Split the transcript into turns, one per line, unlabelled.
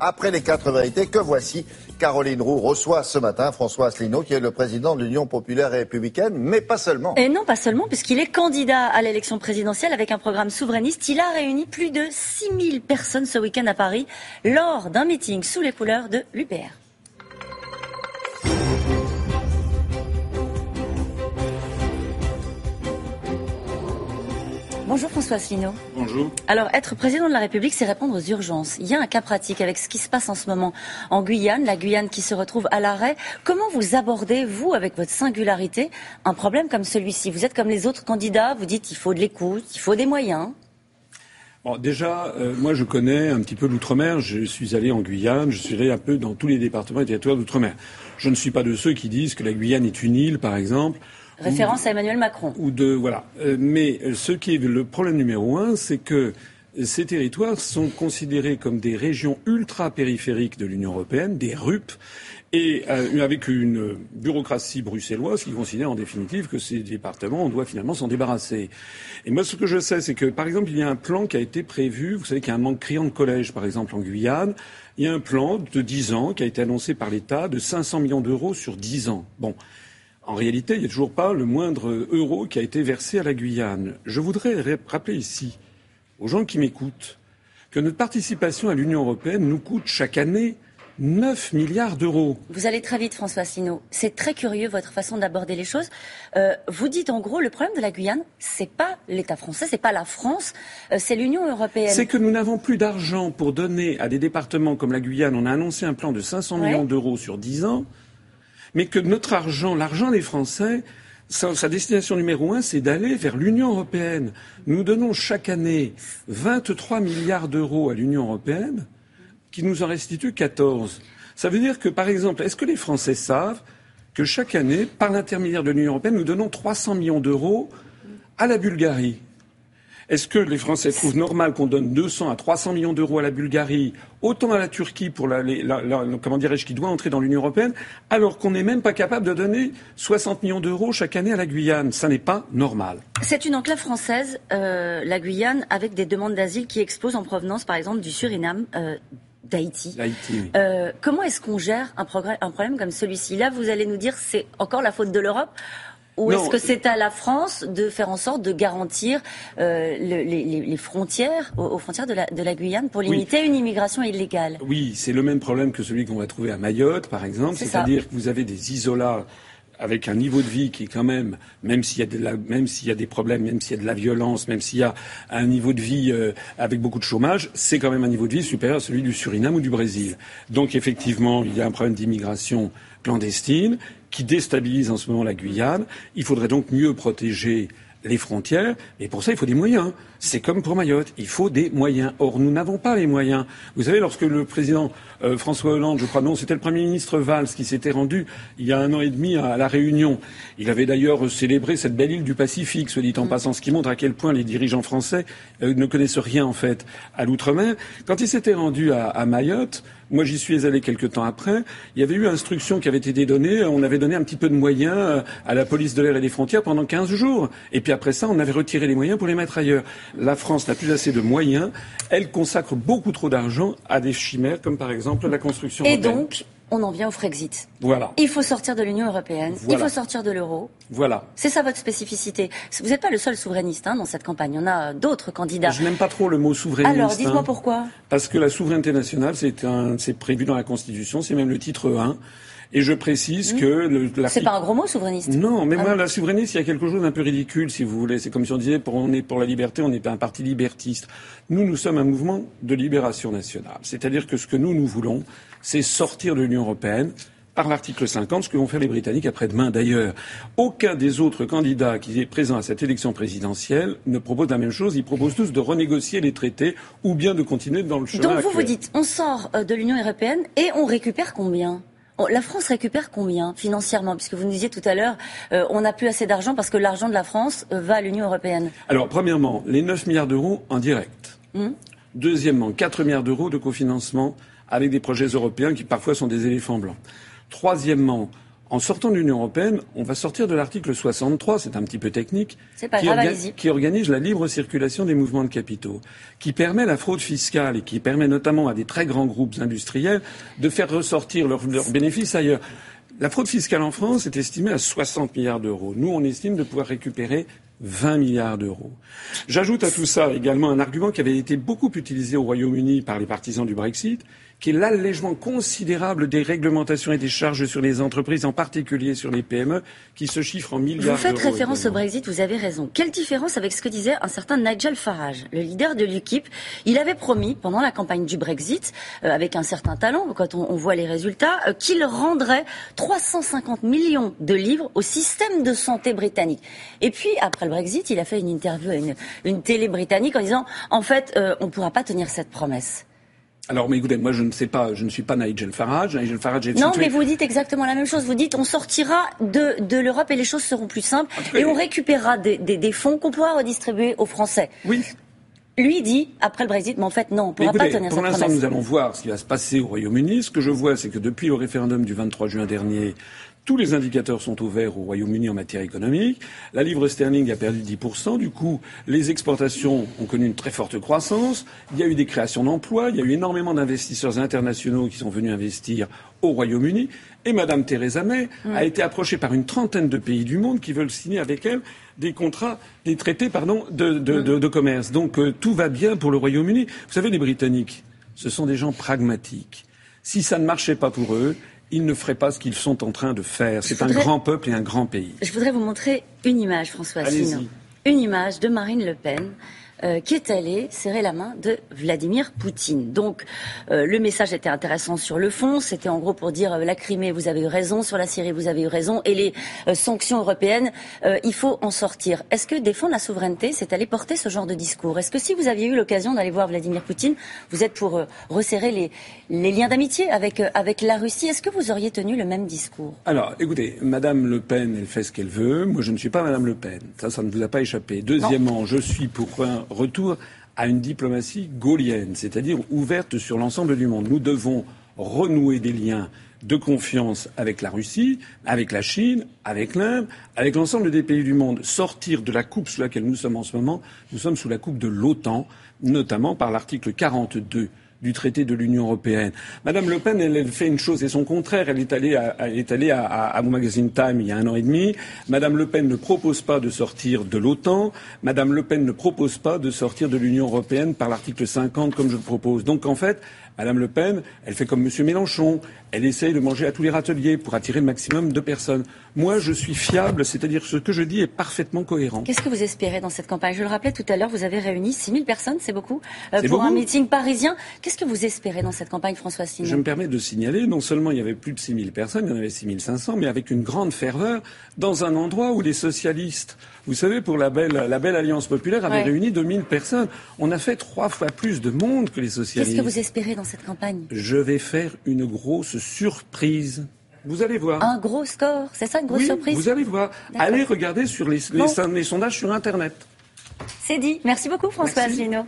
après les quatre vérités que voici. Caroline Roux reçoit ce matin François Asselineau, qui est le président de l'Union populaire et républicaine, mais pas seulement.
Et non, pas seulement, puisqu'il est candidat à l'élection présidentielle avec un programme souverainiste. Il a réuni plus de 6000 personnes ce week-end à Paris lors d'un meeting sous les couleurs de l'UPR. Bonjour François Asselineau.
Bonjour.
Alors, être président de la République, c'est répondre aux urgences. Il y a un cas pratique avec ce qui se passe en ce moment en Guyane, la Guyane qui se retrouve à l'arrêt. Comment vous abordez, vous, avec votre singularité, un problème comme celui-ci? Vous êtes comme les autres candidats, vous dites qu'il faut de l'écoute, il faut des moyens.
Bon, déjà, euh, moi, je connais un petit peu l'outre-mer. Je suis allé en Guyane, je suis allé un peu dans tous les départements et territoires d'outre-mer. Je ne suis pas de ceux qui disent que la Guyane est une île, par exemple.
Référence à Emmanuel Macron.
Ou de voilà. Euh, mais ce qui est le problème numéro un, c'est que ces territoires sont considérés comme des régions ultra-périphériques de l'Union européenne, des RUP, et euh, avec une bureaucratie bruxelloise qui considère en définitive que ces départements, on doit finalement s'en débarrasser. Et moi, ce que je sais, c'est que, par exemple, il y a un plan qui a été prévu. Vous savez qu'il y a un manque criant de collèges, par exemple, en Guyane. Il y a un plan de 10 ans qui a été annoncé par l'État de 500 millions d'euros sur 10 ans. Bon. En réalité, il n'y a toujours pas le moindre euro qui a été versé à la Guyane. Je voudrais rappeler ici, aux gens qui m'écoutent, que notre participation à l'Union européenne nous coûte chaque année 9 milliards d'euros.
Vous allez très vite, François Asselineau. C'est très curieux votre façon d'aborder les choses. Euh, vous dites en gros, le problème de la Guyane, c'est pas l'État français, c'est pas la France, euh, c'est l'Union européenne.
C'est que nous n'avons plus d'argent pour donner à des départements comme la Guyane. On a annoncé un plan de 500 millions d'euros sur 10 ans mais que notre argent, l'argent des Français, sa, destination numéro un, c'est d'aller vers l'Union européenne. Nous donnons chaque année 23 milliards d'euros à l'Union européenne, qui nous en restitue 14. Ça veut dire que, par exemple, est-ce que les Français savent que chaque année, par l'intermédiaire de l'Union européenne, nous donnons 300 millions d'euros à la Bulgarie? Est-ce que les Français trouvent normal qu'on donne 200 à 300 millions d'euros à la Bulgarie, autant à la Turquie pour la, comment dirais-je, qui doit entrer dans l'Union européenne, alors qu'on n'est même pas capable de donner 60 millions d'euros chaque année à la Guyane? Ça n'est pas normal.
C'est une enclave française, euh, la Guyane, avec des demandes d'asile qui explosent en provenance, par exemple, du Suriname. Euh, d'Haïti. Euh, comment est-ce qu'on gère un, un problème comme celui-ci? Là, vous allez nous dire c'est encore la faute de l'Europe ou est-ce que c'est à la France de faire en sorte de garantir euh, les, frontières, aux, frontières de la, Guyane pour limiter une immigration illégale?
Oui, c'est le même problème que celui qu'on va trouver à Mayotte, par exemple. C'est-à-dire que vous avez des isolats avec un niveau de vie qui quand même, même s'il y a, de la, même s'il y a des problèmes, même s'il y a de la violence, même s'il y a un niveau de vie euh, avec beaucoup de chômage, c'est quand même un niveau de vie supérieur à celui du Suriname ou du Brésil. Donc effectivement, il y a un problème d'immigration clandestine qui déstabilise en ce moment la Guyane. Il faudrait donc mieux protéger les frontières, et pour ça, il faut des moyens. C'est comme pour Mayotte, il faut des moyens. Or, nous n'avons pas les moyens. Vous savez, lorsque le président euh, François Hollande, je crois, non, c'était le Premier ministre Valls qui s'était rendu il y a un an et demi à, La Réunion. Il avait d'ailleurs célébré cette belle île du Pacifique, soit dit en mm. passant, ce qui montre à quel point les dirigeants français euh, ne connaissent rien, en fait, à l'outre-mer. Quand il s'était rendu à, à Mayotte, moi, j'y suis allé quelque temps après. Il y avait eu instruction qui avait été donnée. On avait donné un petit peu de moyens euh, à la police de l'air et des frontières pendant 15 jours. Et puis après ça, on avait retiré les moyens pour les mettre ailleurs. La France n'a plus assez de moyens. Elle consacre beaucoup trop d'argent à des chimères, comme par exemple la construction.
Et donc, on en vient au Frexit.
Voilà.
Il faut sortir de l'Union européenne, il faut sortir de l'euro.
Voilà.
C'est ça votre spécificité. Vous n'êtes pas le seul souverainiste hein, dans cette campagne. On a d'autres candidats.
Je n'aime pas trop le mot souverainiste.
Alors, dites-moi
hein.
pourquoi.
Parce que la souveraineté nationale, c'est prévu dans la Constitution, c'est même le titre 1. Et je précise mmh. que le,
c'est pas un gros mot souverainiste.
Non, mais ah moi la souverainiste, il y a quelque chose d'un peu ridicule, si vous voulez. C'est comme si on disait, pour, on est pour la liberté, on n'est pas un parti libertiste. Nous, nous sommes un mouvement de libération nationale. C'est-à-dire que ce que nous nous voulons, c'est sortir de l'Union européenne par l'article 50, ce que vont faire les Britanniques après-demain d'ailleurs. Aucun des autres candidats qui est présent à cette élection présidentielle ne propose la même chose. Ils proposent tous de renégocier les traités ou bien de continuer dans le chemin
Donc vous vous dites, on sort euh, de l'Union européenne et on récupère combien? La France récupère combien financièrement? Puisque vous nous disiez tout à l'heure, euh, on n'a plus assez d'argent parce que l'argent de la France euh, va à l'Union européenne.
Alors, premièrement, les 9 milliards d'euros en direct. Hmm? Deuxièmement, 4 milliards d'euros de cofinancement avec des projets européens qui parfois sont des éléphants blancs. Troisièmement, en sortant de l'Union européenne, on va sortir de l'article 63, c'est un petit peu technique,
qui,
qui, organise la libre circulation des mouvements de capitaux, qui permet la fraude fiscale et qui permet notamment à des très grands groupes industriels de faire ressortir leurs bénéfices ailleurs. La fraude fiscale en France est estimée à 60 milliards d'euros. Nous, on estime de pouvoir récupérer 20 milliards d'euros. J'ajoute à tout ça également un argument qui avait été beaucoup utilisé au Royaume-Uni par les partisans du Brexit, qui est l'allègement considérable des réglementations et des charges sur les entreprises, en particulier sur les PME, qui se chiffrent en milliards d'euros.
Vous faites référence au Brexit, vous avez raison. Quelle différence avec ce que disait un certain Nigel Farage, le leader de l'UKIP Il avait promis, pendant la campagne du Brexit, euh, avec un certain talent, quand on, voit les résultats, euh, qu'il rendrait 350 millions de livres au système de santé britannique. Et puis, après le Brexit, il a fait une interview à une, télé britannique en disant, en fait, euh, on ne pourra pas tenir cette promesse.
Alors, mais écoutez, moi, je ne sais pas, je ne suis pas Nigel Farage. Nigel Farage
est Non, mais vous dites exactement la même chose. Vous dites, on sortira de, de l'Europe et les choses seront plus simples et on récupérera des, des, des fonds qu'on pourra redistribuer aux Français.
Oui.
Lui dit, après le Brexit, mais en fait, non, on ne pourra pas tenir
cette
promesse.
Pour l'instant, nous allons voir ce qui va se passer au Royaume-Uni. Ce que je vois, c'est que depuis le référendum du 23 juin dernier, tous les indicateurs sont au vert au Royaume-Uni en matière économique. La livre sterling a perdu 10%. Du coup, les exportations ont connu une très forte croissance. Il y a eu des créations d'emplois. Il y a eu énormément d'investisseurs internationaux qui sont venus investir au Royaume-Uni. Et Madame Theresa May a été approchée par une trentaine de pays du monde qui veulent signer avec elle des contrats, des traités, pardon, de, commerce. Donc euh, tout va bien pour le Royaume-Uni. Vous savez, les Britanniques, ce sont des gens pragmatiques. Si ça ne marchait pas pour eux, ils ne feraient pas ce qu'ils sont en train de faire. C'est un grand peuple et un grand pays.
Je voudrais vous montrer une image, François Asselineau. Une image de Marine Le Pen euh, qui est allé serrer la main de Vladimir Poutine. Donc euh, le message était intéressant sur le fond. C'était en gros pour dire euh, la Crimée, vous avez eu raison, sur la Syrie, vous avez eu raison, et les sanctions européennes, il faut en sortir. Est-ce que défendre la souveraineté, c'est aller porter ce genre de discours? Est-ce que si vous aviez eu l'occasion d'aller voir Vladimir Poutine, vous êtes pour resserrer les, les liens d'amitié avec, avec la Russie? Est-ce que vous auriez tenu le même discours?
Alors, écoutez, Madame Le Pen, elle fait ce qu'elle veut. Moi, je ne suis pas Madame Le Pen. Ça, ça ne vous a pas échappé. Deuxièmement, je suis pour un retour à une diplomatie gaulienne, c'est-à-dire ouverte sur l'ensemble du monde. Nous devons renouer des liens de confiance avec la Russie, avec la Chine, avec l'Inde, avec l'ensemble des pays du monde. Sortir de la coupe sous laquelle nous sommes en ce moment, nous sommes sous la coupe de l'OTAN, notamment par l'article 42 du traité de l'Union européenne. Madame Le Pen, elle, fait une chose et son contraire. Elle est allée, à, elle est allée à, à, Magazine Time il y a un an et demi. Madame Le Pen ne propose pas de sortir de l'OTAN. Madame Le Pen ne propose pas de sortir de l'Union européenne par l'article 50 comme je le propose. Donc en fait, Madame Le Pen, elle fait comme M. Mélenchon. Elle essaye de manger à tous les râteliers pour attirer le maximum de personnes. Moi, je suis fiable, c'est-à-dire ce que je dis est parfaitement cohérent.
Qu'est-ce que vous espérez dans cette campagne? Je le rappelais tout à l'heure, vous avez réuni 6 000 personnes, c'est beaucoup, euh, pour un meeting parisien. Qu'est-ce que vous espérez dans cette campagne, François Signon
Je me permets de signaler, non seulement il y avait plus de 6 000 personnes, il y en avait 6 500, mais avec une grande ferveur, dans un endroit où les socialistes, vous savez, pour la belle, la belle Alliance populaire, avaient réuni 2 000 personnes. On a fait trois fois plus de monde que les socialistes.
Qu'est-ce que vous espérez dans cette campagne?
Je vais faire une grosse surprise vous allez voir.
Un gros score, c'est ça une grosse surprise?
Vous allez voir. Allez regarder sur les, les, sondages sur Internet.
C'est dit. Merci beaucoup François Asselineau.